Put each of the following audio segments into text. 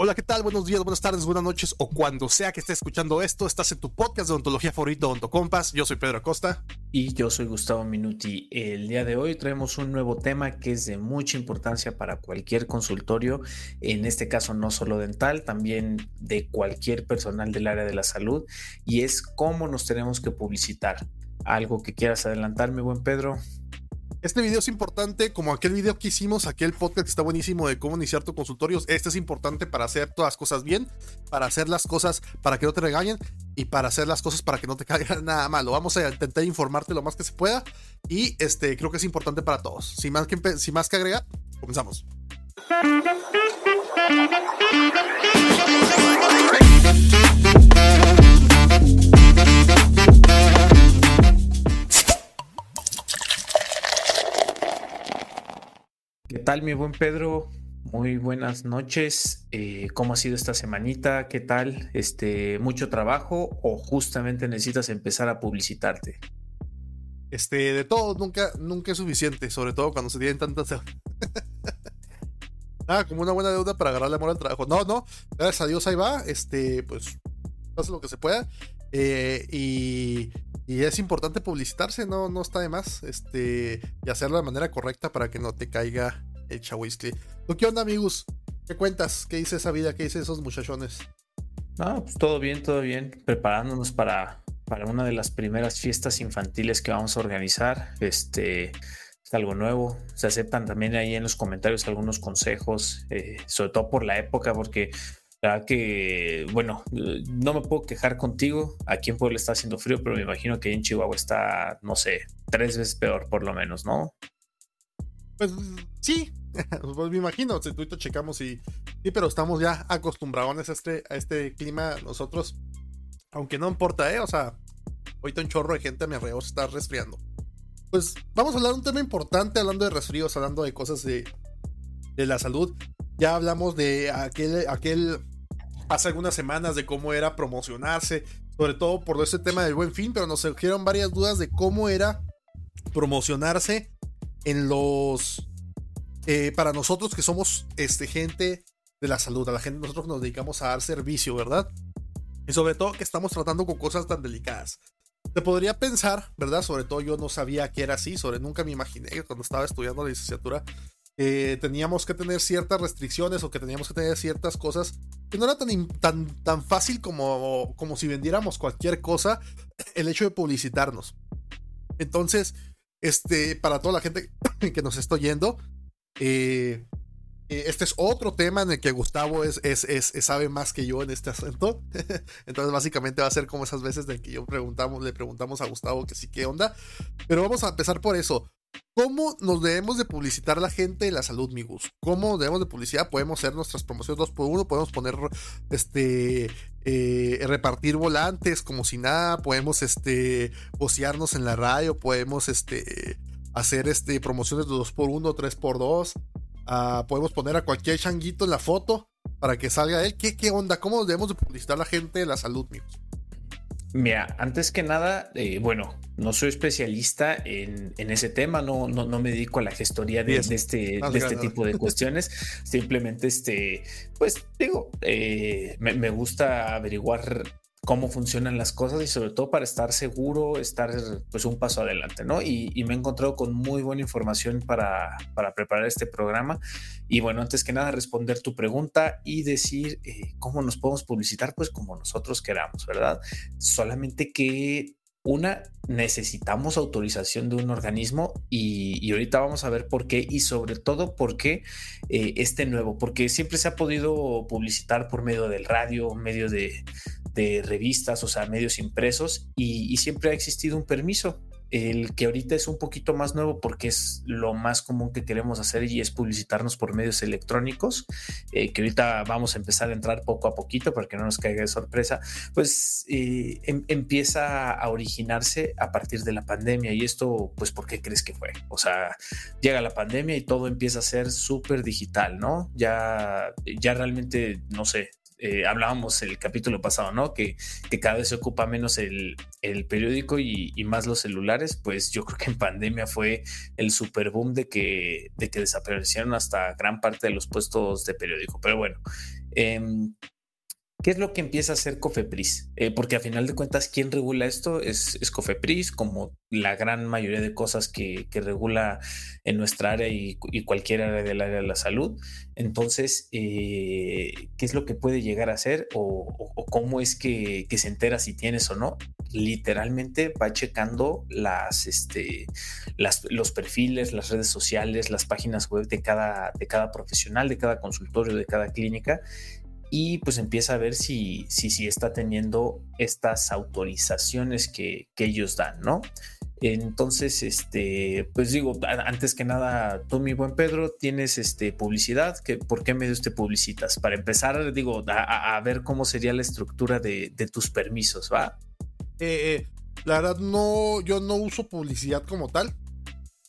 Hola, ¿qué tal? Buenos días, buenas tardes, buenas noches o cuando sea que estés escuchando esto. Estás en tu podcast de ontología favorito, Ontocompas. Yo soy Pedro Acosta. Y yo soy Gustavo Minuti. El día de hoy traemos un nuevo tema que es de mucha importancia para cualquier consultorio, en este caso no solo dental, también de cualquier personal del área de la salud, y es cómo nos tenemos que publicitar. Algo que quieras adelantarme, buen Pedro. Este video es importante, como aquel video que hicimos, aquel podcast que está buenísimo de cómo iniciar tu consultorio. Este es importante para hacer todas las cosas bien, para hacer las cosas para que no te regañen y para hacer las cosas para que no te caiga nada malo. Vamos a intentar informarte lo más que se pueda y este creo que es importante para todos. Sin más que, sin más que agregar, comenzamos. ¿Qué tal, mi buen Pedro? Muy buenas noches. Eh, ¿Cómo ha sido esta semanita? ¿Qué tal? Este, ¿Mucho trabajo o justamente necesitas empezar a publicitarte? Este, de todo, nunca, nunca es suficiente, sobre todo cuando se tienen tantas. ah, como una buena deuda para agarrarle amor al trabajo. No, no, gracias a Dios ahí va. Este, pues, hace lo que se pueda. Eh, y, y, es importante publicitarse, no, no está de más. Este, y hacerlo de manera correcta para que no te caiga el chahuiscle. ¿Qué onda, amigos? ¿Qué cuentas? ¿Qué dice esa vida? ¿Qué dice esos muchachones? Ah, pues todo bien, todo bien. Preparándonos para, para una de las primeras fiestas infantiles que vamos a organizar. Este es algo nuevo. Se aceptan también ahí en los comentarios algunos consejos, eh, sobre todo por la época, porque verdad que, bueno, no me puedo quejar contigo. Aquí en Puebla está haciendo frío, pero me imagino que en Chihuahua está, no sé, tres veces peor por lo menos, ¿no? Pues sí, pues me imagino, si tú checamos y sí, pero estamos ya acostumbrados a este, a este clima nosotros, aunque no importa, ¿eh? O sea, ahorita un chorro de gente a mi alrededor se está resfriando. Pues vamos a hablar de un tema importante, hablando de resfríos, hablando de cosas de, de la salud. Ya hablamos de aquel, aquel, hace algunas semanas de cómo era promocionarse, sobre todo por ese tema del buen fin, pero nos surgieron varias dudas de cómo era promocionarse en los, eh, para nosotros que somos este, gente de la salud, a la gente nosotros nos dedicamos a dar servicio, ¿verdad? Y sobre todo que estamos tratando con cosas tan delicadas. Te podría pensar, ¿verdad? Sobre todo yo no sabía que era así, sobre nunca me imaginé cuando estaba estudiando la licenciatura eh, teníamos que tener ciertas restricciones o que teníamos que tener ciertas cosas que no era tan, tan, tan fácil como, como si vendiéramos cualquier cosa el hecho de publicitarnos. Entonces, este, para toda la gente que nos está oyendo, eh, eh, este es otro tema en el que Gustavo es, es, sabe más que yo en este asunto. Entonces, básicamente va a ser como esas veces de que yo preguntamos, le preguntamos a Gustavo que sí, qué onda. Pero vamos a empezar por eso. ¿Cómo nos debemos de publicitar la gente de la salud, Migus? ¿Cómo debemos de publicidad? Podemos hacer nuestras promociones dos por uno, podemos poner, este, eh, repartir volantes como si nada, podemos, este, vocearnos en la radio, podemos, este, hacer, este, promociones de dos por uno, tres por dos, uh, podemos poner a cualquier changuito en la foto para que salga él. ¿Qué, qué onda? ¿Cómo debemos de publicitar la gente de la salud, Migus? Mira, antes que nada, eh, bueno, no soy especialista en, ese tema, no, no, no, me dedico a la gestoría de, este, de este tipo de cuestiones. Simplemente, este, pues digo, eh, me, me, gusta averiguar cómo funcionan las cosas y sobre todo para estar seguro, estar pues un paso adelante, ¿no? Y, me he encontrado con muy buena información para, para, preparar este programa. Y bueno, antes que nada, responder tu pregunta y decir eh, cómo nos podemos publicitar, pues como nosotros queramos, ¿verdad? Solamente que una, necesitamos autorización de un organismo y, ahorita vamos a ver por qué y sobre todo por qué eh, este nuevo, porque siempre se ha podido publicitar por medio del radio, medio de revistas, o sea, medios impresos, y, siempre ha existido un permiso. El que ahorita es un poquito más nuevo porque es lo más común que queremos hacer y es publicitarnos por medios electrónicos, eh, que ahorita vamos a empezar a entrar poco a poquito para que no nos caiga de sorpresa, pues eh, em, empieza a originarse a partir de la pandemia. Y esto, pues, ¿por qué crees que fue? O sea, llega la pandemia y todo empieza a ser súper digital, ¿no? Ya, ya realmente, no sé, eh, hablábamos el capítulo pasado, ¿no? Que, que cada vez se ocupa menos el, periódico y, más los celulares, pues yo creo que en pandemia fue el super boom de que, de que desaparecieron hasta gran parte de los puestos de periódico. Pero bueno, em, ¿Qué es lo que empieza a hacer Cofepris? Eh, porque a final de cuentas, ¿quién regula esto? Es, Cofepris, como la gran mayoría de cosas que, regula en nuestra área y, cualquier área del área de la salud. Entonces, eh, ¿qué es lo que puede llegar a hacer o, cómo es que, se entera si tienes o no? Literalmente va checando las, este, las, los perfiles, las redes sociales, las páginas web de cada, de cada profesional, de cada consultorio, de cada clínica y pues empieza a ver si, si, si está teniendo estas autorizaciones que, que, ellos dan, ¿no? Entonces, este, pues digo, antes que nada, tú, mi buen Pedro, tienes este publicidad. ¿Qué, ¿Por qué medios te publicitas? Para empezar, digo, a, ver cómo sería la estructura de, de tus permisos, ¿va? Eh, eh, la verdad, no, yo no uso publicidad como tal.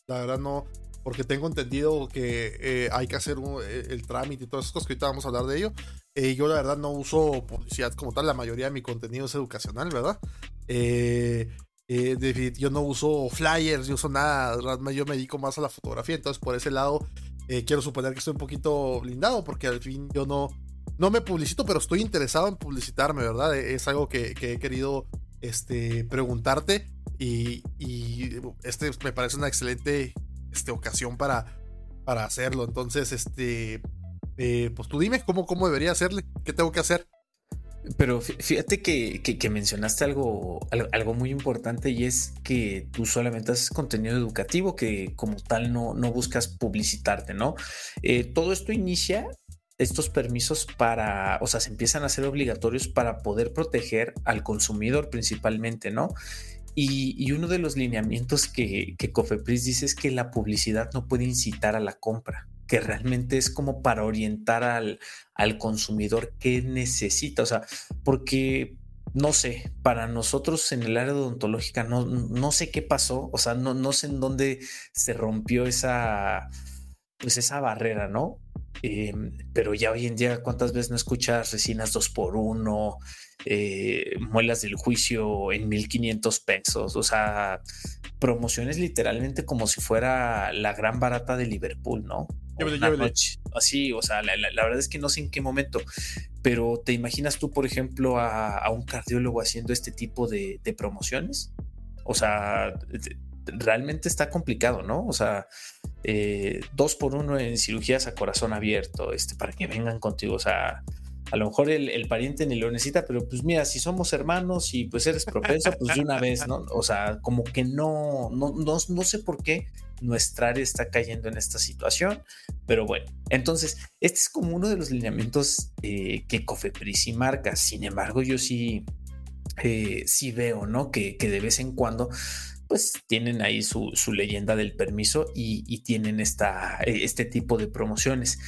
La verdad, no, porque tengo entendido que eh, hay que hacer el trámite y todas esas cosas que ahorita vamos a hablar de ello. Eh, yo la verdad no uso publicidad como tal, la mayoría de mi contenido es educacional, ¿verdad? Eh, eh, yo no uso flyers, yo uso nada, yo me dedico más a la fotografía, entonces por ese lado quiero suponer que estoy un poquito blindado porque al fin yo no, no me publicito, pero estoy interesado en publicitarme, ¿verdad? Es algo que, he querido este, preguntarte y, este me parece una excelente este, ocasión para, para hacerlo, entonces este eh, pues tú dime cómo, cómo debería hacerle, qué tengo que hacer. Pero fíjate que, que, mencionaste algo, algo muy importante y es que tú solamente haces contenido educativo, que como tal no, no buscas publicitarte, ¿no? Eh, todo esto inicia, estos permisos para, o sea, se empiezan a ser obligatorios para poder proteger al consumidor principalmente, ¿no? Y, uno de los lineamientos que, que Cofepris dice es que la publicidad no puede incitar a la compra que realmente es como para orientar al, al consumidor qué necesita, o sea, porque no sé, para nosotros en el área odontológica no, no sé qué pasó, o sea, no, no sé en dónde se rompió esa, pues esa barrera, ¿no? Em, pero ya hoy en día, ¿cuántas veces no escuchas resinas dos por uno, eh, muelas del juicio en 1500 pesos? O sea, promociones literalmente como si fuera la gran barata de Liverpool, ¿no? así, o sea, la, verdad es que no sé en qué momento, pero ¿te imaginas tú, por ejemplo, a, un cardiólogo haciendo este tipo de, promociones? O sea, realmente está complicado, ¿no? O sea, eh, dos por uno en cirugías a corazón abierto, este, para que vengan contigo, o sea, a lo mejor el, pariente ni lo necesita, pero pues mira, si somos hermanos y pues eres propenso, pues de una vez, ¿no? O sea, como que no, no, no, sé por qué nuestra área está cayendo en esta situación, pero bueno, entonces, este es como uno de los lineamientos eh, que Cofepris y marca, sin embargo, yo sí, eh, sí veo, ¿no? Que, de vez en cuando pues tienen ahí su, su leyenda del permiso y, y tienen esta, este tipo de promociones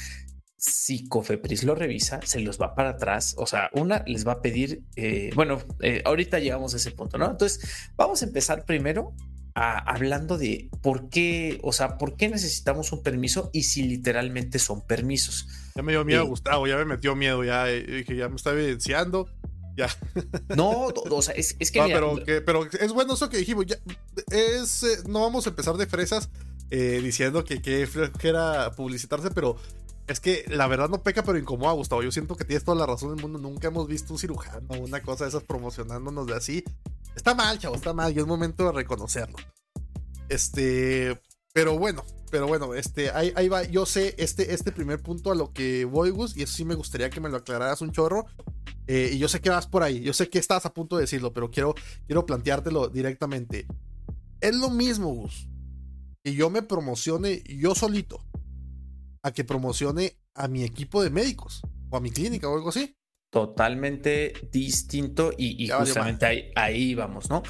si Cofepris lo revisa, se los va para atrás. O sea, una les va a pedir, eh, bueno, eh, ahorita llegamos a ese punto, ¿no? Entonces, vamos a empezar primero hablando de por qué, o sea, por qué necesitamos un permiso y si literalmente son permisos. Ya me dio miedo, eh, Gustavo, ya me metió miedo, ya dije, ya me está evidenciando. Ya. No, o sea, es, que, pero, pero, es bueno eso que dijimos. Ya, es, no vamos a empezar de fresas diciendo que, que era publicitarse, pero es que la verdad no peca, pero incomoda, Gustavo. Yo siento que tienes toda la razón del mundo. Nunca hemos visto un cirujano o una cosa de esas promocionándonos de así. Está mal, chavo, está mal. Y es momento de reconocerlo. Este. Pero bueno, pero bueno, este, ahí, ahí va. Yo sé este, este primer punto a lo que voy, Gus, y eso sí me gustaría que me lo aclararas un chorro. Eh, y yo sé que vas por ahí. Yo sé que estás a punto de decirlo, pero quiero, quiero planteártelo directamente. Es lo mismo, Gus. Que yo me promocione yo solito a que promocione a mi equipo de médicos o a mi clínica o algo así. Totalmente distinto y, justamente ahí, vamos, ¿no?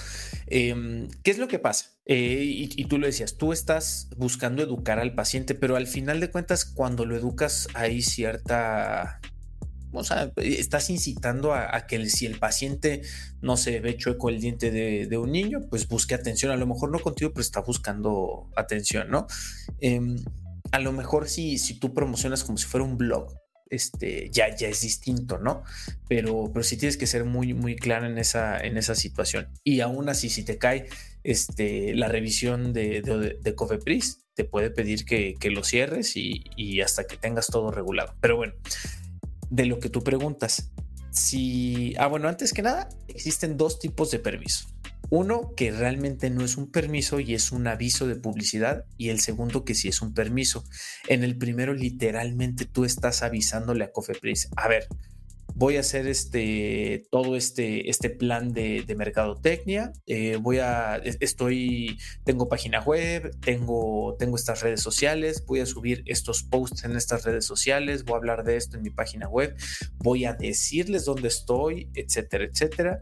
Em, ¿Qué es lo que pasa? Eh, y, tú lo decías, tú estás buscando educar al paciente, pero al final de cuentas, cuando lo educas, hay cierta o sea, estás incitando a, que si el paciente no se ve chueco el diente de, un niño, pues busque atención. A lo mejor no contigo, pero está buscando atención, ¿no? Em, a lo mejor si, si tú promocionas como si fuera un blog, este, ya, ya es distinto, ¿no? Pero, pero sí tienes que ser muy, muy claro en esa, en esa situación. Y aún así, si te cae este, la revisión de, de, Cofepris, te puede pedir que, lo cierres y, y hasta que tengas todo regulado. Pero bueno, de lo que tú preguntas, si, ah, bueno, antes que nada, existen dos tipos de permisos. Uno que realmente no es un permiso y es un aviso de publicidad y el segundo que sí es un permiso. En el primero literalmente tú estás avisándole a Cofepris, a ver, voy a hacer este todo este, este plan de, mercadotecnia. Eh, voy a, estoy, tengo página web, tengo, tengo estas redes sociales, voy a subir estos posts en estas redes sociales, voy a hablar de esto en mi página web, voy a decirles dónde estoy, etcétera, etcétera.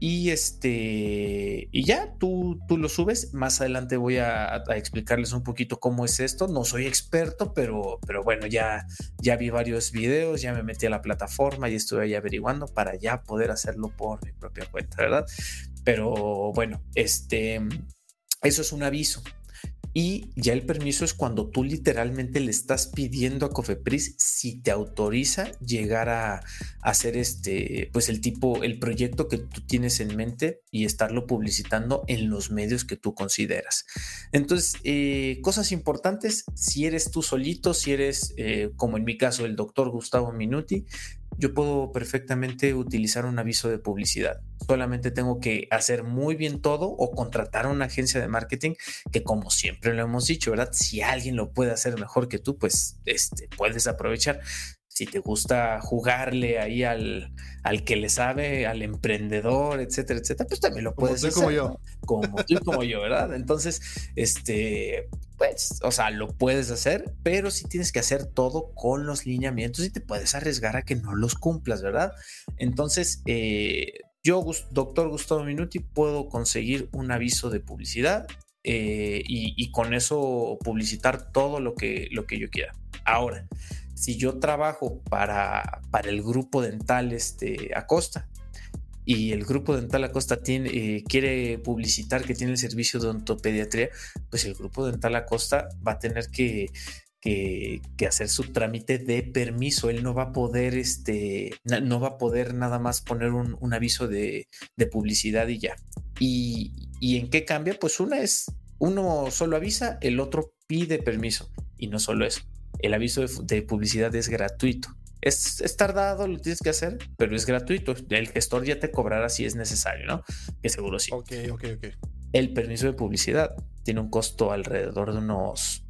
Y este, y ya tú, tú lo subes. Más adelante voy a, explicarles un poquito cómo es esto. No soy experto, pero, pero bueno, ya, ya vi varios videos, ya me metí a la plataforma y estuve ahí averiguando para ya poder hacerlo por mi propia cuenta, ¿verdad? Pero bueno, este, eso es un aviso. Y ya el permiso es cuando tú literalmente le estás pidiendo a Cofepris si te autoriza llegar a, hacer este, pues el tipo, el proyecto que tú tienes en mente y estarlo publicitando en los medios que tú consideras. Entonces, eh, cosas importantes, si eres tú solito, si eres, eh, como en mi caso, el doctor Gustavo Minuti, yo puedo perfectamente utilizar un aviso de publicidad. Solamente tengo que hacer muy bien todo o contratar a una agencia de marketing que como siempre lo hemos dicho, ¿verdad? Si alguien lo puede hacer mejor que tú, pues este, puedes aprovechar si te gusta jugarle ahí al, al que le sabe, al emprendedor, etcétera, etcétera, pues también lo puedes como hacer. Como yo. Como tú como yo, ¿verdad? Entonces, este, pues, o sea, lo puedes hacer, pero sí tienes que hacer todo con los lineamientos y te puedes arriesgar a que no los cumplas, ¿verdad? Entonces, eh, yo, doctor Gustavo Minuti, puedo conseguir un aviso de publicidad eh, y, y, con eso publicitar todo lo que, lo que yo quiera. Ahora, si yo trabajo para, para el grupo dental este, Acosta y el grupo dental Acosta tiene, eh, quiere publicitar que tiene el servicio de ontopediatría, pues el grupo dental Acosta va a tener que, que, hacer su trámite de permiso. Él no va a poder, este, no va a poder nada más poner un, aviso de, de, publicidad y ya. Y, ¿Y en qué cambia? Pues una es, uno solo avisa, el otro pide permiso. Y no solo eso el aviso de, publicidad es gratuito. Es, tardado, lo tienes que hacer, pero es gratuito. El gestor ya te cobrará si es necesario, ¿no? Que seguro sí. Ok, ok, ok. El permiso de publicidad tiene un costo alrededor de unos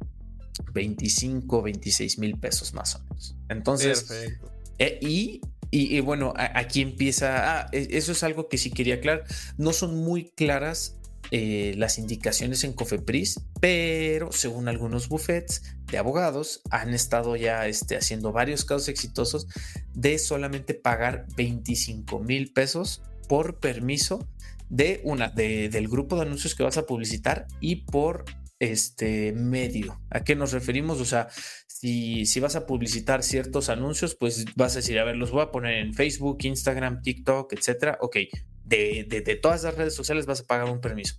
25, 26 mil pesos más o menos. Entonces, Perfecto. Eh, y y, bueno, aquí empieza. Ah, e, eso es algo que sí quería aclarar. No son muy claras eh, las indicaciones en Cofepris, pero según algunos buffets de abogados han estado ya este, haciendo varios casos exitosos de solamente pagar 25 mil pesos por permiso de una de, del grupo de anuncios que vas a publicitar y por este medio. ¿A qué nos referimos? O sea, si, si vas a publicitar ciertos anuncios, pues vas a decir, a ver, los voy a poner en Facebook, Instagram, TikTok, etcétera. Ok, de, todas las redes sociales vas a pagar un permiso.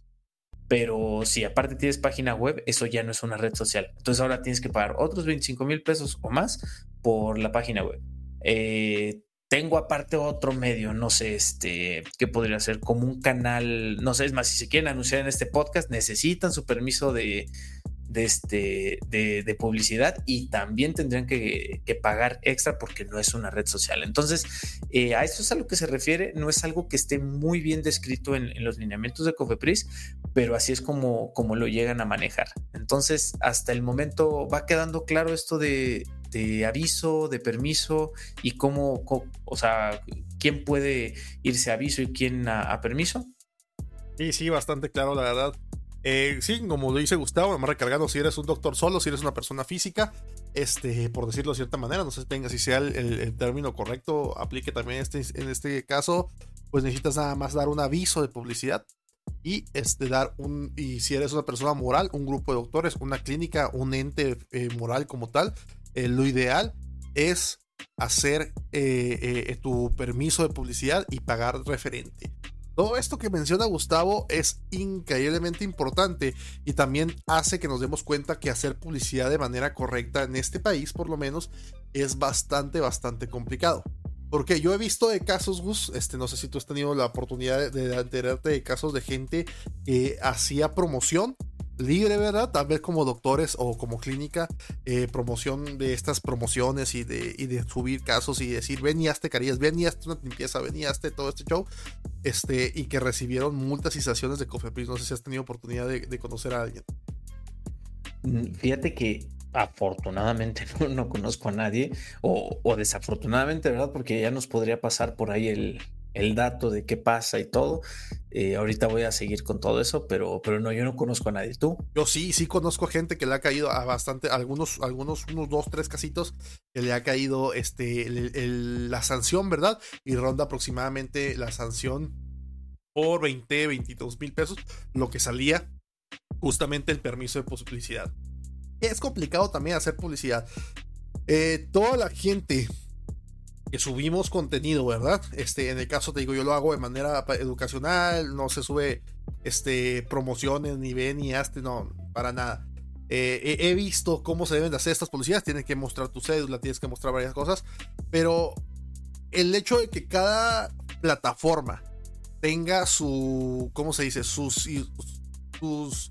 Pero si aparte tienes página web, eso ya no es una red social. Entonces ahora tienes que pagar otros 25 mil pesos o más por la página web. Eh, tengo aparte otro medio, no sé, este, ¿qué podría ser? Como un canal, no sé, es más, si se quieren anunciar en este podcast, necesitan su permiso de, de, este, de, publicidad y también tendrían que, pagar extra porque no es una red social. Entonces, eh, a eso es a lo que se refiere, no es algo que esté muy bien descrito en, los lineamientos de Cofepris, pero así es como, como lo llegan a manejar. Entonces, hasta el momento va quedando claro esto de, aviso, de permiso y cómo, o sea, quién puede irse a aviso y quién a permiso. Sí, sí, bastante claro, la verdad. Eh, sí, como lo dice Gustavo, más recargado si eres un doctor solo, si eres una persona física, este, por decirlo de cierta manera, no sé venga, si sea el, término correcto, aplique también este, en este caso, pues necesitas nada más dar un aviso de publicidad y este, dar un, y si eres una persona moral, un grupo de doctores, una clínica, un ente eh, moral como tal, eh, lo ideal es hacer tu permiso de publicidad y pagar referente. Todo esto que menciona Gustavo es increíblemente importante y también hace que nos demos cuenta que hacer publicidad de manera correcta en este país, por lo menos, es bastante, bastante complicado. Porque yo he visto de casos, Gus, este, no sé si tú has tenido la oportunidad de, enterarte de casos de gente que hacía promoción libre, ¿verdad? Tal vez como doctores o como clínica, eh, promoción de estas promociones y de, de, subir casos y decir, ven y hazte carillas, ven y una limpieza, ven y todo este show, este, y que recibieron multas y sanciones de Cofepris. No sé si has tenido oportunidad de, conocer a alguien. Mm, fíjate que afortunadamente no, conozco a nadie, o, o, desafortunadamente, ¿verdad? Porque ya nos podría pasar por ahí el, el dato de qué pasa y todo. Eh, ahorita voy a seguir con todo eso, pero, pero no, yo no conozco a nadie. ¿Tú? Yo sí, sí conozco gente que le ha caído a bastante, algunos, algunos, unos dos, tres casitos que le ha caído este, la sanción, ¿verdad? Y ronda aproximadamente la sanción por 20, 22 mil pesos, lo que salía justamente el permiso de publicidad. Es complicado también hacer publicidad. Eh, toda la gente que subimos contenido, ¿verdad? Este, en el caso te digo, yo lo hago de manera educacional, no se sube este, promociones, ni ven, ni hazte, no, para nada. Eh, he, visto cómo se deben de hacer estas policías, tienes que mostrar tu cédula, tienes que mostrar varias cosas, pero el hecho de que cada plataforma tenga su, ¿cómo se dice? Sus, sus,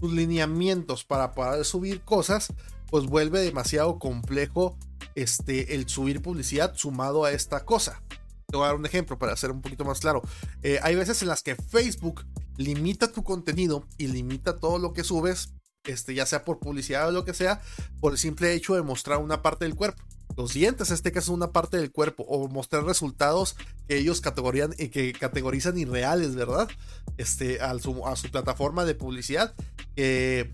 sus lineamientos para poder subir cosas, pues vuelve demasiado complejo este, el subir publicidad sumado a esta cosa. Te voy a dar un ejemplo para hacer un poquito más claro. Eh, hay veces en las que Facebook limita tu contenido y limita todo lo que subes, este, ya sea por publicidad o lo que sea, por el simple hecho de mostrar una parte del cuerpo. Los dientes, este caso, es una parte del cuerpo, o mostrar resultados que ellos categorían y que categorizan irreales, ¿verdad? Este, a su, plataforma de publicidad. Eh,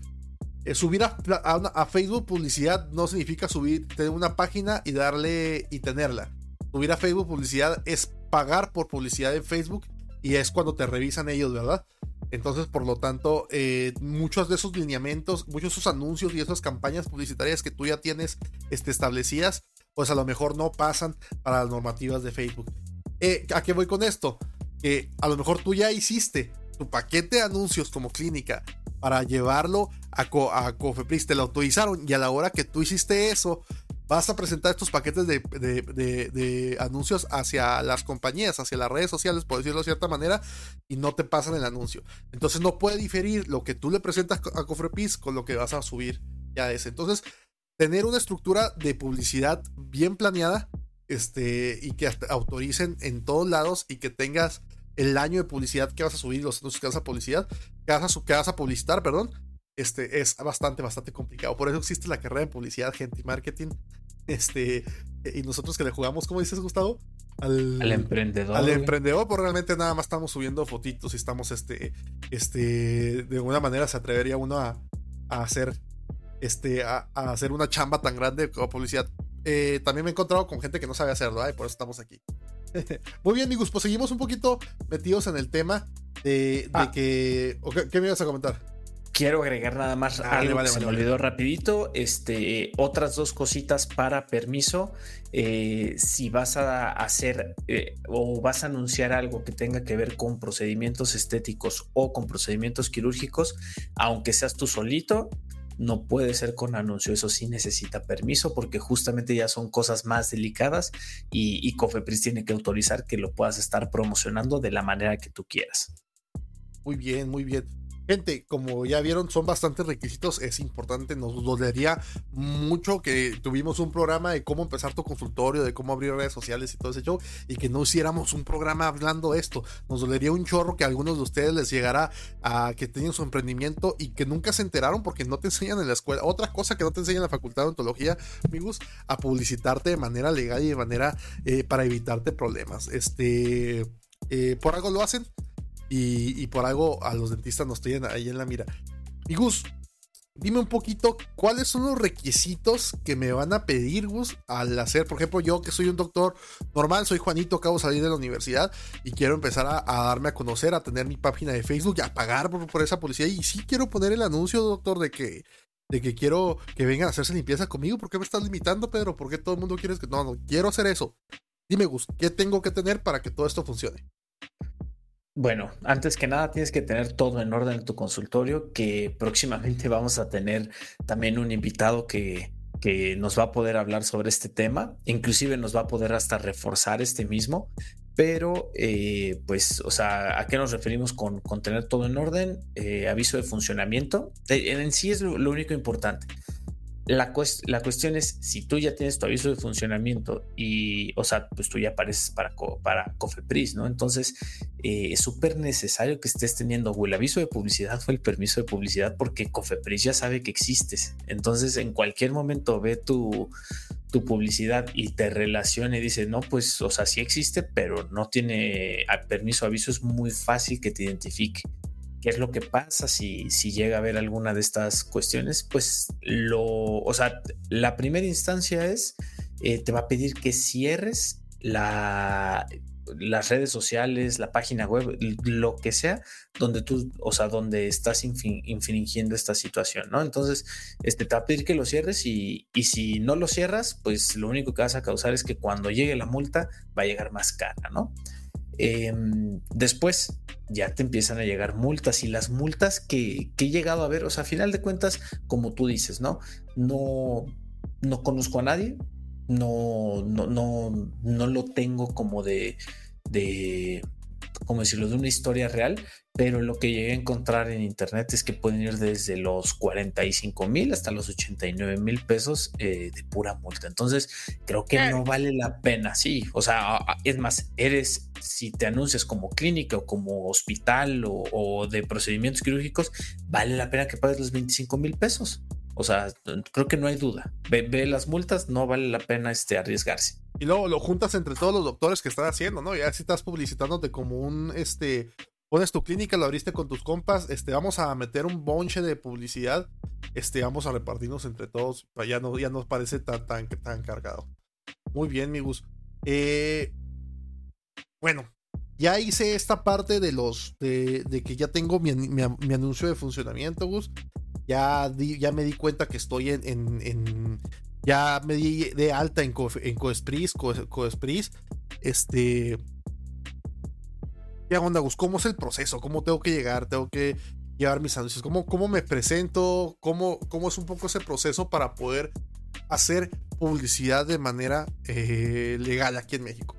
eh, subir a, Facebook publicidad no significa subir, tener una página y darle y tenerla. Subir a Facebook publicidad es pagar por publicidad en Facebook y es cuando te revisan ellos, ¿verdad? Entonces, por lo tanto, eh, muchos de esos lineamientos, muchos de esos anuncios y esas campañas publicitarias que tú ya tienes este, establecidas, pues a lo mejor no pasan para las normativas de Facebook. Eh, ¿A qué voy con esto? Que a lo mejor tú ya hiciste tu paquete de anuncios como clínica para llevarlo a, a Cofepris, te lo autorizaron y a la hora que tú hiciste eso, vas a presentar estos paquetes de, anuncios hacia las compañías, hacia las redes sociales, por decirlo de cierta manera, y no te pasan el anuncio. Entonces no puede diferir lo que tú le presentas a Cofepris con lo que vas a subir ya ese. Entonces, tener una estructura de publicidad bien planeada este, y que autoricen en todos lados y que tengas el año de publicidad que vas a subir, los anuncios que vas a publicidad, vas a, que vas a publicitar, perdón, este, es bastante, bastante complicado. Por eso existe la carrera de publicidad, gente y marketing. Este, y nosotros que le jugamos, ¿cómo dices, Gustavo? Al, emprendedor. Al emprendedor, pues realmente nada más estamos subiendo fotitos y estamos, este, este, de alguna manera se atrevería uno a, hacer, este, a, hacer una chamba tan grande como publicidad. Eh, también me he encontrado con gente que no sabe hacerlo, y por eso estamos aquí. Muy bien, amigos, pues seguimos un poquito metidos en el tema de, ah. que... ¿Qué me ibas a comentar? Quiero agregar nada más algo que se me olvidó rapidito. Este, otras dos cositas para permiso. Eh, si vas a hacer eh, o vas a anunciar algo que tenga que ver con procedimientos estéticos o con procedimientos quirúrgicos, aunque seas tú solito, no puede ser con anuncio, eso sí necesita permiso porque justamente ya son cosas más delicadas y, y Cofepris tiene que autorizar que lo puedas estar promocionando de la manera que tú quieras. Muy bien, muy bien. Gente, como ya vieron, son bastantes requisitos. Es importante, nos dolería mucho que tuvimos un programa de cómo empezar tu consultorio, de cómo abrir redes sociales y todo ese show, y que no hiciéramos un programa hablando de esto. Nos dolería un chorro que a algunos de ustedes les llegara a que tengan su emprendimiento y que nunca se enteraron porque no te enseñan en la escuela. Otra cosa que no te enseñan en la facultad de ontología, amigos, a publicitarte de manera legal y de manera eh, para evitarte problemas. Este, eh, por algo lo hacen y, por algo a los dentistas nos tienen ahí en la mira. Y Gus, dime un poquito cuáles son los requisitos que me van a pedir, Gus, al hacer, por ejemplo, yo que soy un doctor normal, soy Juanito, acabo de salir de la universidad y quiero empezar a, darme a conocer, a tener mi página de Facebook y a pagar por, esa publicidad. Y sí quiero poner el anuncio, doctor, de que, de que quiero que vengan a hacerse limpieza conmigo. ¿Por qué me estás limitando, Pedro? ¿Por qué todo el mundo quiere que... No, no, quiero hacer eso. Dime, Gus, ¿qué tengo que tener para que todo esto funcione? Bueno, antes que nada tienes que tener todo en orden en tu consultorio, que próximamente vamos a tener también un invitado que, que nos va a poder hablar sobre este tema, inclusive nos va a poder hasta reforzar este mismo, pero eh, pues, o sea, ¿a qué nos referimos con, tener todo en orden? Eh, aviso de funcionamiento, eh, en sí es lo único importante. La, la, cuestión es, si tú ya tienes tu aviso de funcionamiento y, o sea, pues tú ya apareces para, para Cofepris, ¿no? Entonces, eh, es súper necesario que estés teniendo, o el aviso de publicidad fue el permiso de publicidad porque Cofepris ya sabe que existes. Entonces, en cualquier momento ve tu, tu publicidad y te relaciona y dice, no, pues, o sea, sí existe, pero no tiene permiso aviso, es muy fácil que te identifique qué es lo que pasa si, si llega a haber alguna de estas cuestiones, pues lo, o sea, la primera instancia es, eh, te va a pedir que cierres la, las redes sociales, la página web, lo que sea, donde tú, o sea, donde estás infringiendo esta situación, ¿no? Entonces, este, te va a pedir que lo cierres y, y, si no lo cierras, pues lo único que vas a causar es que cuando llegue la multa va a llegar más cara, ¿no? Em, después ya te empiezan a llegar multas y las multas que, he llegado a ver, o sea, a final de cuentas, como tú dices, ¿no? No, no conozco a nadie, no, no, no, no lo tengo como de, de, como decirlo, de una historia real, pero lo que llegué a encontrar en internet es que pueden ir desde los 45 mil hasta los 89 mil pesos eh, de pura multa. Entonces, creo que no vale la pena, sí. O sea, es más, eres, si te anuncias como clínica o como hospital o, de procedimientos quirúrgicos, vale la pena que pagues los 25 mil pesos. O sea, creo que no hay duda. Ve, las multas, no vale la pena este, arriesgarse. Y luego lo juntas entre todos los doctores que están haciendo, ¿no? Ya si estás publicitándote como un este pones tu clínica, lo abriste con tus compas, este, vamos a meter un bonche de publicidad, este, vamos a repartirnos entre todos, ya no, ya nos parece tan, tan, tan cargado. Muy bien, mi Gus. Eh, bueno, ya hice esta parte de los, de, que ya tengo mi, anuncio de funcionamiento, Gus. Ya, ya me di cuenta que estoy en, en, ya me di de alta en, en Coespris, Coespris, este, ¿Qué onda, Gus? ¿Cómo es el proceso? ¿Cómo tengo que llegar? ¿Tengo que llevar mis anuncios? ¿Cómo, cómo me presento? ¿Cómo, ¿Cómo es un poco ese proceso para poder hacer publicidad de manera eh, legal aquí en México?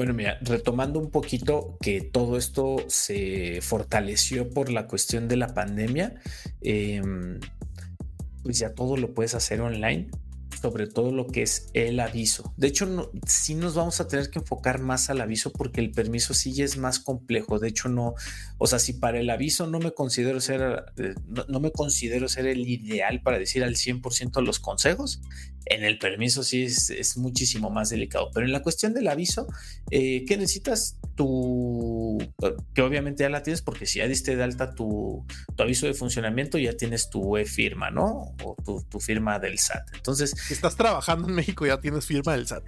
Bueno, mira, retomando un poquito que todo esto se fortaleció por la cuestión de la pandemia, em, pues ya todo lo puedes hacer online sobre todo lo que es el aviso. De hecho, no, sí nos vamos a tener que enfocar más al aviso porque el permiso sí es más complejo. De hecho, no, o sea, si para el aviso no me considero ser, eh, no, me considero ser el ideal para decir al 100% los consejos, en el permiso sí es, muchísimo más delicado. Pero en la cuestión del aviso, eh, ¿qué necesitas? Tu, que obviamente ya la tienes porque si ya diste de alta tu, aviso de funcionamiento, ya tienes tu e-firma, ¿no? O tu, firma del SAT. Entonces... Si estás trabajando en México, ya tienes firma del SAT.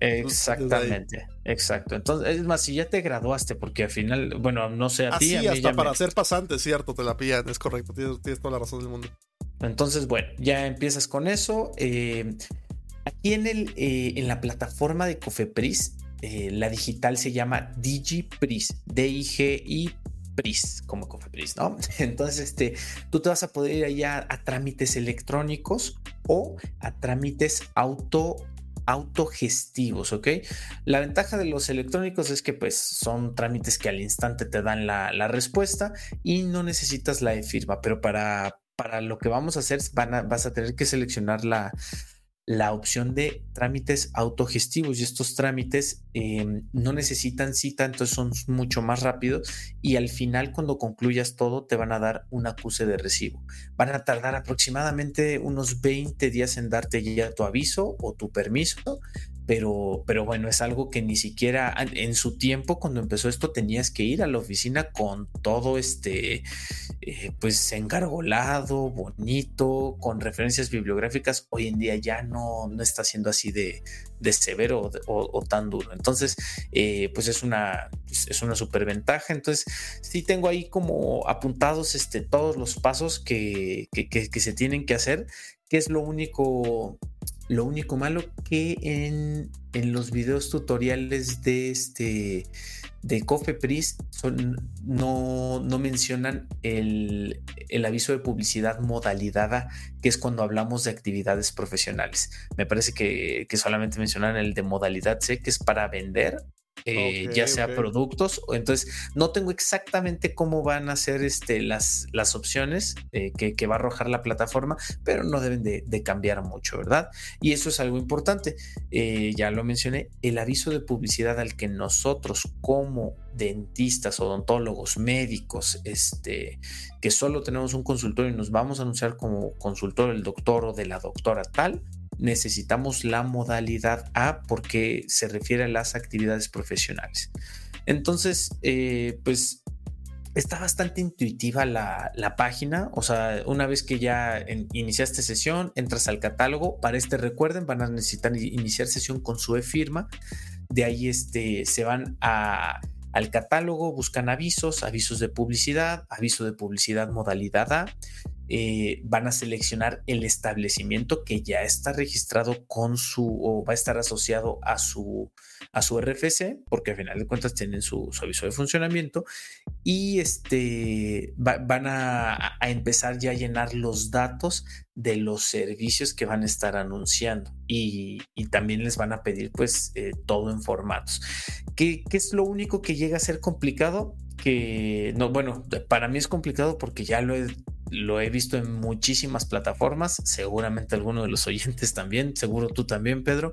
exactamente, exacto. Entonces, es más, si ya te graduaste, porque al final, bueno, no sé a ti. Sí, hasta para ser pasante, cierto, te la pillan, es correcto, tienes, tienes toda la razón del mundo. Entonces, bueno, ya empiezas con eso. Eh, aquí en, el, eh, en la plataforma de Cofepris, eh, la digital se llama DigiPris, D-I-G-I PRIS, como Cofepris, ¿no? Entonces, este, tú te vas a poder ir allá a trámites electrónicos o a trámites auto autogestivos, ¿ok? La ventaja de los electrónicos es que pues son trámites que al instante te dan la, la respuesta y no necesitas la firma, pero para, para lo que vamos a hacer vas a tener que seleccionar la, la opción de trámites autogestivos. Y estos trámites em, no necesitan cita, entonces son mucho más rápidos. Y al final cuando concluyas todo te van a dar un acuse de recibo. Van a tardar aproximadamente unos 20 días en darte ya tu aviso o tu permiso, pero, pero bueno, es algo que ni siquiera en su tiempo, cuando empezó esto, tenías que ir a la oficina con todo este, eh, pues engargolado, bonito, con referencias bibliográficas. Hoy en día ya no, no está siendo así de, de severo o, tan duro. Entonces, eh, pues es una, es una superventaja. Entonces, sí tengo ahí como apuntados este, todos los pasos que, que, que se tienen que hacer, que es lo único lo único malo que en, los videos tutoriales de este de Cofepris son, no, no mencionan el, el, aviso de publicidad modalidad que es cuando hablamos de actividades profesionales. Me parece que, que solamente mencionan el de modalidad C, que es para vender eh, ya sea productos o entonces no tengo exactamente cómo van a ser este, las, las opciones eh, que, va a arrojar la plataforma, pero no deben de, cambiar mucho, ¿verdad? Y eso es algo importante. Eh, ya lo mencioné, el aviso de publicidad al que nosotros como dentistas, odontólogos, médicos, este, que solo tenemos un consultorio y nos vamos a anunciar como consultor el doctor o de la doctora tal, necesitamos la modalidad A porque se refiere a las actividades profesionales. Entonces, eh, pues está bastante intuitiva la, página. O sea, una vez que ya iniciaste sesión, entras al catálogo. Para este, recuerden, van a necesitar iniciar sesión con su e-firma. De ahí este, se van a, al catálogo, buscan avisos, avisos de publicidad, aviso de publicidad modalidad A. Eh, van a seleccionar el establecimiento que ya está registrado con su o va a estar asociado a su a su RFC, porque al final de cuentas tienen su, aviso de funcionamiento y este van a, empezar ya a llenar los datos de los servicios que van a estar anunciando y, también les van a pedir pues eh, todo en formatos. ¿Qué, ¿Qué es lo único que llega a ser complicado? que no, bueno, para mí es complicado porque ya lo he lo he visto en muchísimas plataformas, seguramente alguno de los oyentes también, seguro tú también, Pedro,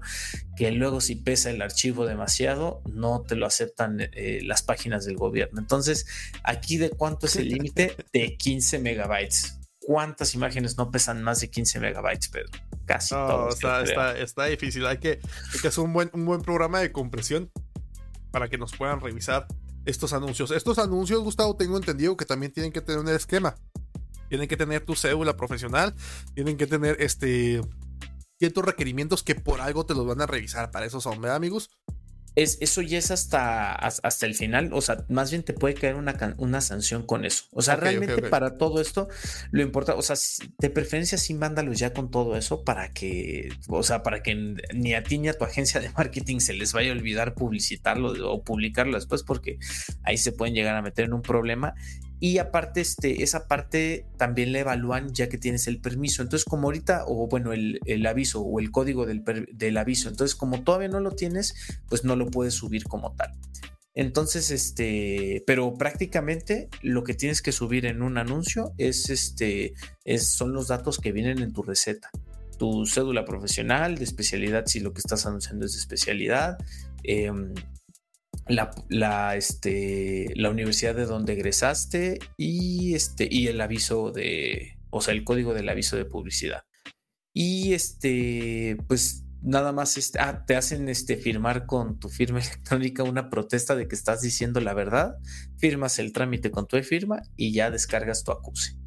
que luego si pesa el archivo demasiado, no te lo aceptan eh, las páginas del gobierno. Entonces, aquí de cuánto es el límite? De 15 megabytes. ¿Cuántas imágenes no pesan más de 15 megabytes, Pedro? Casi no, Está, está, difícil. Hay que, hay que hacer un buen, un buen programa de compresión para que nos puedan revisar estos anuncios. Estos anuncios, Gustavo, tengo entendido que también tienen que tener un esquema. Tienen que tener tu cédula profesional, tienen que tener este ciertos requerimientos que por algo te los van a revisar. Para eso son, ¿verdad, amigos? Es, eso ya es hasta, hasta el final, o sea, más bien te puede caer una, una sanción con eso. O sea, realmente para todo esto, lo importante, o sea, de preferencia sí mándalos ya con todo eso para que, o sea, para que ni a ti ni a tu agencia de marketing se les vaya a olvidar publicitarlo o publicarlo después, porque ahí se pueden llegar a meter en un problema. Y aparte, este, esa parte también la evalúan ya que tienes el permiso. Entonces, como ahorita, o bueno, el, aviso o el código del, del, aviso. Entonces, como todavía no lo tienes, pues no lo puedes subir como tal. Entonces, este, pero prácticamente lo que tienes que subir en un anuncio es este, es, son los datos que vienen en tu receta. Tu cédula profesional de especialidad, si lo que estás anunciando es de especialidad, em, la, este, la universidad de donde egresaste y, este, y el aviso de, o sea, el código del aviso de publicidad. Y este, pues nada más este, ah, te hacen este, firmar con tu firma electrónica una protesta de que estás diciendo la verdad, firmas el trámite con tu firma y ya descargas tu acuse.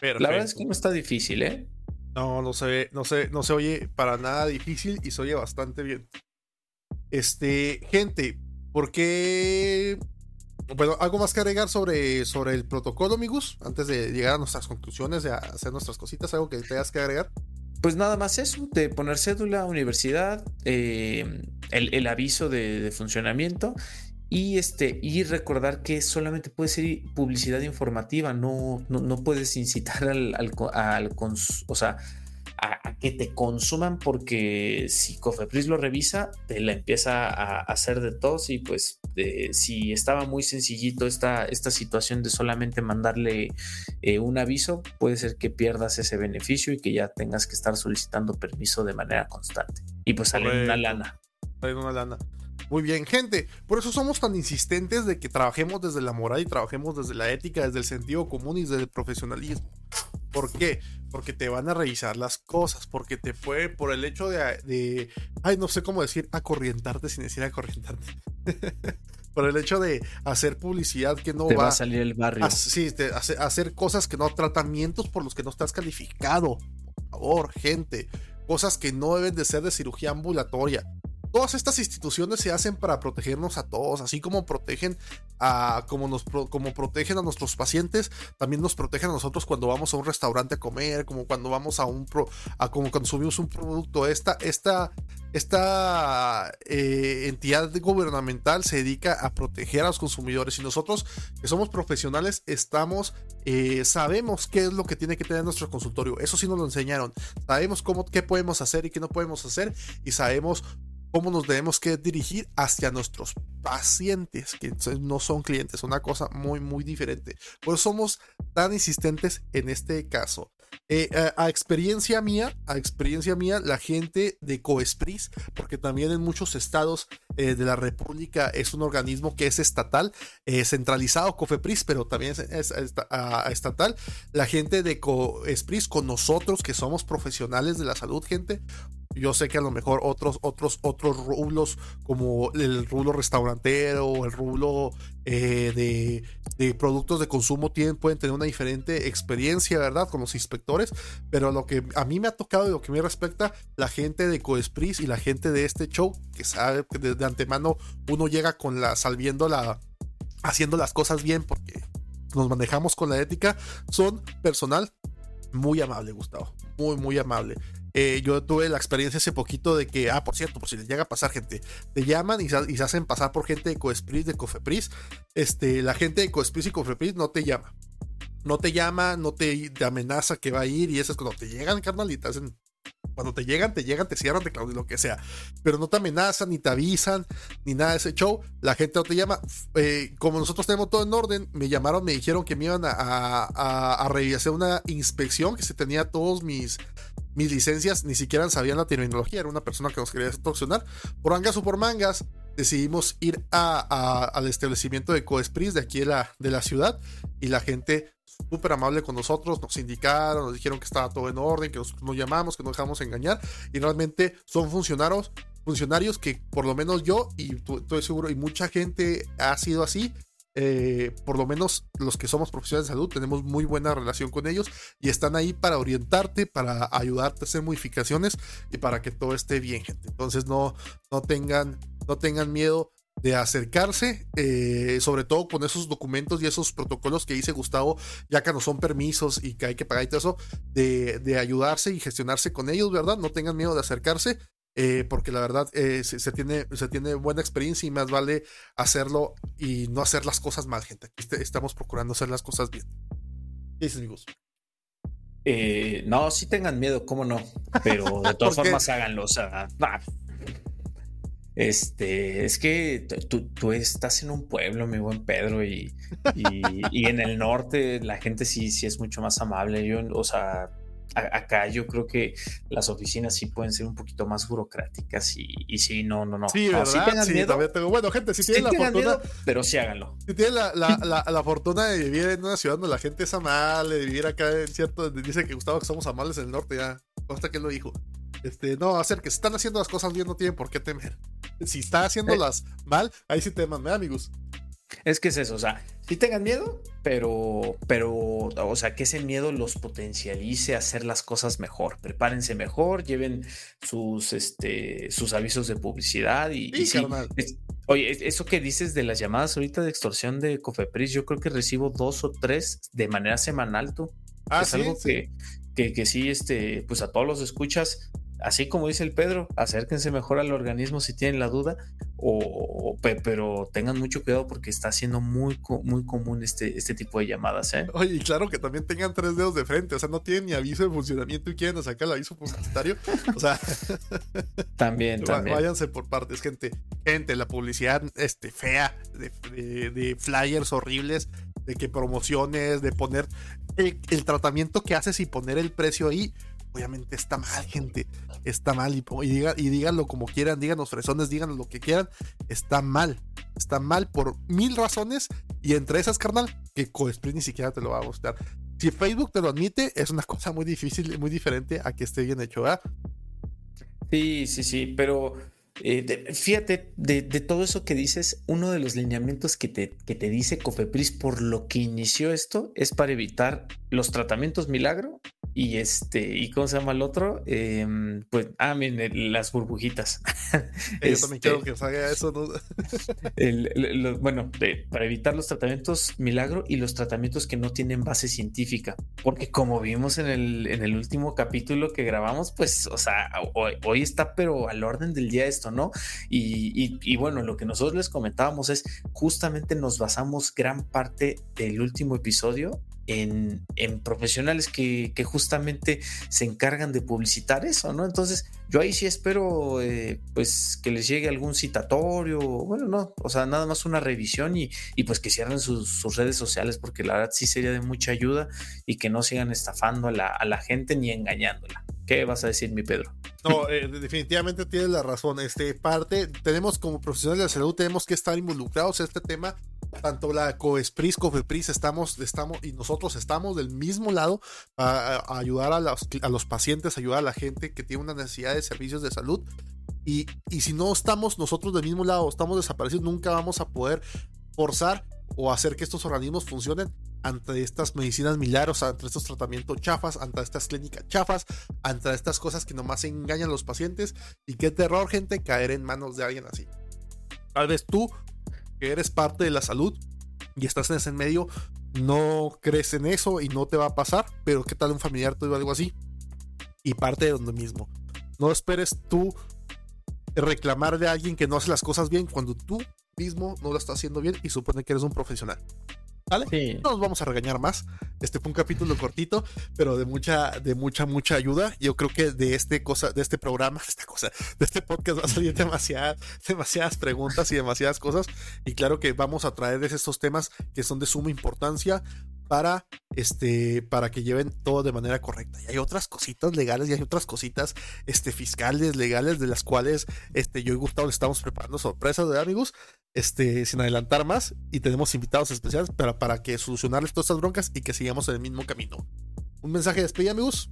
La verdad es que no está difícil, ¿eh? No, no se, no se, no se oye para nada difícil y se oye bastante bien. Este, gente, porque. Bueno, algo más que agregar sobre, sobre el protocolo, amigos, antes de llegar a nuestras conclusiones, de hacer nuestras cositas, algo que tengas que agregar. Pues nada más eso, de poner cédula, universidad, eh, el, aviso de, funcionamiento y este y recordar que solamente puede ser publicidad informativa, no, no, puedes incitar al, al, al o sea, a, que te consuman porque si Cofepris lo revisa, te la empieza a, hacer de tos y pues si estaba muy sencillito esta, esta situación de solamente mandarle eh, un aviso, puede ser que pierdas ese beneficio y que ya tengas que estar solicitando permiso de manera constante. Y pues sale una lana. Sale una lana. Muy bien, gente. Por eso somos tan insistentes de que trabajemos desde la moral y trabajemos desde la ética, desde el sentido común y desde el profesionalismo. ¿Por qué? Porque te van a revisar las cosas, porque te puede, por el hecho de, ay, no sé cómo decir, acorrientarte sin decir acorrientarte. por el hecho de hacer publicidad que no va, a salir el barrio. sí, hacer, cosas que no, tratamientos por los que no estás calificado. Por favor, gente. Cosas que no deben de ser de cirugía ambulatoria. Todas estas instituciones se hacen para protegernos a todos, así como protegen a como nos como protegen a nuestros pacientes, también nos protegen a nosotros cuando vamos a un restaurante a comer, como cuando vamos a un pro, a como consumimos un producto. Esta esta esta eh, entidad gubernamental se dedica a proteger a los consumidores y nosotros que somos profesionales estamos eh, sabemos qué es lo que tiene que tener nuestro consultorio eso sí nos lo enseñaron sabemos cómo qué podemos hacer y qué no podemos hacer y sabemos cómo nos debemos que dirigir hacia nuestros pacientes, que no son clientes, una cosa muy, muy diferente. Por eso somos tan insistentes en este caso. Eh, a, experiencia mía, a experiencia mía, la gente de Coespris, porque también en muchos estados eh, de la República es un organismo que es estatal, eh, centralizado, Cofepris, pero también es, estatal. La gente de Coespris con nosotros, que somos profesionales de la salud, gente, yo sé que a lo mejor otros, otros, otros rublos, como el rublo restaurantero el rublo eh, de, productos de consumo, tienen, pueden tener una diferente experiencia, ¿verdad? Con los inspectores. Pero lo que a mí me ha tocado y lo que me respecta, la gente de Coespris y la gente de este show, que sabe que de, antemano uno llega con la, salviendo la, haciendo las cosas bien, porque nos manejamos con la ética, son personal muy amable, Gustavo. Muy, muy amable. Eh, yo tuve la experiencia hace poquito de que, ah, por cierto, por si les llega a pasar gente, te llaman y se, hacen pasar por gente de Coespris, de Cofepris. Este, la gente de Coespris y Cofepris no te llama. No te llama, no te, amenaza que va a ir y eso es cuando te llegan, carnal, y te hacen cuando te llegan, te llegan, te cierran, te claudican, lo que sea. Pero no te amenazan, ni te avisan, ni nada de ese show. La gente no te llama. Eh, como nosotros tenemos todo en orden, me llamaron, me dijeron que me iban a, a, a, realizar una inspección, que se tenía todos mis, mis licencias, ni siquiera sabían la terminología. Era una persona que nos quería extorsionar. Por mangas o por mangas, decidimos ir a, al establecimiento de Coespris de aquí de la, de la ciudad. Y la gente súper amable con nosotros, nos indicaron, nos dijeron que estaba todo en orden, que nos, llamamos, que nos dejamos engañar, y realmente son funcionarios, funcionarios que por lo menos yo, y estoy seguro, y mucha gente ha sido así, eh, por lo menos los que somos profesionales de salud, tenemos muy buena relación con ellos y están ahí para orientarte, para ayudarte a hacer modificaciones y para que todo esté bien, gente. Entonces no, no, tengan, no tengan miedo de acercarse, eh, sobre todo con esos documentos y esos protocolos que dice Gustavo, ya que no son permisos y que hay que pagar y todo eso, de, ayudarse y gestionarse con ellos, ¿verdad? No tengan miedo de acercarse, eh, porque la verdad eh, se, tiene, se tiene buena experiencia y más vale hacerlo y no hacer las cosas mal, gente. estamos procurando hacer las cosas bien. ¿Qué dices, amigos? no, sí tengan miedo, cómo no, pero de todas formas háganlo, o sea, este, es que tú, estás en un pueblo, mi buen Pedro, y, y, en el norte la gente sí, sí es mucho más amable. Yo, o sea, acá yo creo que las oficinas sí pueden ser un poquito más burocráticas y, y sí, no, no, no. Sí, ¿verdad? Sí, tengo. Bueno, gente, si tienen la fortuna. pero sí háganlo. Si tienen la, la, la, fortuna de vivir en una ciudad donde la gente es amable, de vivir acá en cierto. Dice que Gustavo que somos amables en el norte, ya. Hasta que lo dijo. Este, no, hacer que si están haciendo las cosas bien, no tienen por qué temer. Si está haciéndolas eh. mal, ahí sí teman, ¿eh, amigos? Es que es eso, o sea, sí tengan miedo, pero, pero, o sea, que ese miedo los potencialice a hacer las cosas mejor. Prepárense mejor, lleven sus, este, sus avisos de publicidad y, oye, eso que dices de las llamadas ahorita de extorsión de Cofepris, yo creo que recibo dos o tres de manera semanal, tú. Ah, es algo Que, que, que sí, este, pues a todos los escuchas, así como dice el Pedro, acérquense mejor al organismo si tienen la duda, o, pero tengan mucho cuidado porque está siendo muy, muy común este, este tipo de llamadas. ¿eh? Oye, y claro que también tengan tres dedos de frente, o sea, no tienen ni aviso de funcionamiento y quieren sacar el aviso publicitario. O sea, también, también. Váyanse por partes, gente. Gente, la publicidad este, fea, de, flyers horribles, de que promociones, de poner el tratamiento que haces y poner el precio ahí obviamente está mal, gente. Está mal. Y, y, díganlo como quieran, díganos fresones, díganos lo que quieran. Está mal. Está mal por mil razones. Y entre esas, carnal, que Coesprit ni siquiera te lo va a gustar. Si Facebook te lo admite, es una cosa muy difícil, muy diferente a que esté bien hecho, ¿verdad? Sí, sí, sí, pero eh, fíjate, de, todo eso que dices, uno de los lineamientos que te, que te dice Cofepris por lo que inició esto es para evitar los tratamientos milagro y este, ¿y cómo se llama el otro? Em, pues, ah, miren, las burbujitas. Yo también quiero este, que salga eso. bueno, para evitar los tratamientos milagro y los tratamientos que no tienen base científica, porque como vimos en el, en el último capítulo que grabamos, pues, o sea, hoy, está, pero al orden del día esto, ¿no? Y, y bueno, lo que nosotros les comentábamos es, justamente nos basamos gran parte del último episodio en, profesionales que, justamente se encargan de publicitar eso, ¿no? Entonces, yo ahí sí espero, eh, pues, que les llegue algún citatorio, bueno, no, o sea, nada más una revisión y, pues que cierren sus, redes sociales, porque la verdad sí sería de mucha ayuda y que no sigan estafando a la, a la gente ni engañándola. ¿Qué vas a decir, mi Pedro? No, eh, definitivamente tienes la razón. Este, parte, tenemos como profesionales de salud, tenemos que estar involucrados en este tema tanto la COESPRIS, COFEPRIS, estamos, estamos y nosotros estamos del mismo lado para ayudar a los, a los pacientes, ayudar a la gente que tiene una necesidad de servicios de salud. Y, y si no estamos nosotros del mismo lado, estamos desaparecidos, nunca vamos a poder forzar o hacer que estos organismos funcionen ante estas medicinas milagros, ante estos tratamientos chafas, ante estas clínicas chafas, ante estas cosas que nomás engañan a los pacientes. Y qué terror, gente, caer en manos de alguien así. Tal vez tú que eres parte de la salud y estás en ese medio, no crees en eso y no te va a pasar, pero qué tal un familiar te algo así y parte de donde mismo. No esperes tú reclamar de alguien que no hace las cosas bien cuando tú mismo no lo estás haciendo bien y supone que eres un profesional. ¿Vale? No nos vamos a regañar más. Este fue un capítulo cortito, pero de mucha, de mucha, mucha ayuda. Yo creo que de este cosa, de este programa, esta cosa, de este podcast va a salir demasiadas, demasiadas preguntas y demasiadas cosas. Y claro que vamos a traerles estos temas que son de suma importancia para este para que lleven todo de manera correcta. Y hay otras cositas legales y hay otras cositas este fiscales legales de las cuales este yo y Gustavo estamos preparando sorpresas de amigos, este sin adelantar más y tenemos invitados especiales para para que solucionarles todas estas broncas y que sigamos en el mismo camino. Un mensaje de despedida, amigos.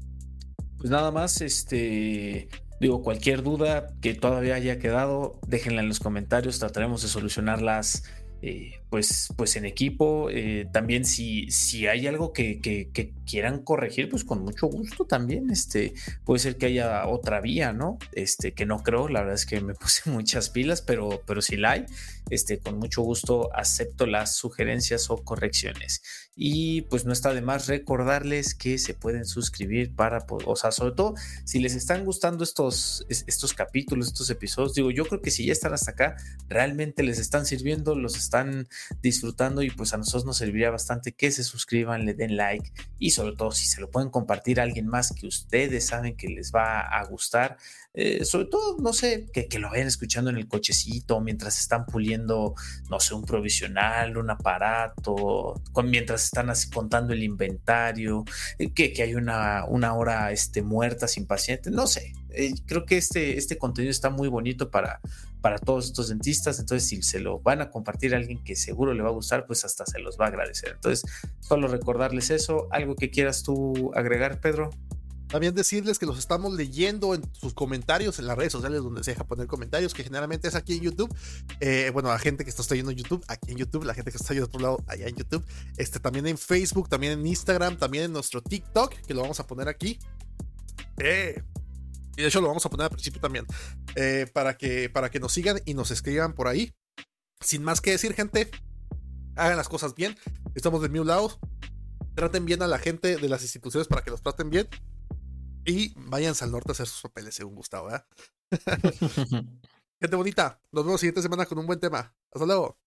Pues nada más este Digo, cualquier duda que todavía haya quedado, déjenla en los comentarios, trataremos de solucionarlas eh, pues, pues en equipo. Eh, también si, si hay algo que, quieran corregir, pues con mucho gusto también. Este, puede ser que haya otra vía, ¿no? Este, que no creo, la verdad es que me puse muchas pilas, pero, pero si la hay, este, con mucho gusto acepto las sugerencias o correcciones. Y pues no está de más recordarles que se pueden suscribir para, o sea, sobre todo si les están gustando estos, estos capítulos, estos episodios, digo, yo creo que si ya están hasta acá, realmente les están sirviendo, los están disfrutando y pues a nosotros nos serviría bastante que se suscriban, le den like y sobre todo si se lo pueden compartir a alguien más que ustedes saben que les va a gustar, eh, sobre todo, no sé, que, lo vayan escuchando en el cochecito mientras están puliendo, no sé, un provisional, un aparato, con, mientras están así contando el inventario, eh, que, que, hay una, una hora este, muerta sin paciente, no sé. Eh, creo que este, este contenido está muy bonito para, para todos estos dentistas, entonces si se lo van a compartir a alguien que seguro le va a gustar, pues hasta se los va a agradecer. Entonces, solo recordarles eso, algo que quieras tú agregar, Pedro. También decirles que los estamos leyendo en sus comentarios en las redes sociales donde se deja poner comentarios, que generalmente es aquí en YouTube. Eh, bueno, la gente que está viendo en YouTube, aquí en YouTube, la gente que está de otro lado, allá en YouTube. Este, también en Facebook, también en Instagram, también en nuestro TikTok, que lo vamos a poner aquí. Eh, y de hecho lo vamos a poner al principio también. Eh, para, que, para que nos sigan y nos escriban por ahí. Sin más que decir, gente, hagan las cosas bien. Estamos de mi lado. Traten bien a la gente de las instituciones para que los traten bien. Y váyanse al norte a hacer sus papeles, según Gustavo, Gente bonita, nos vemos la siguiente semana con un buen tema. Hasta luego.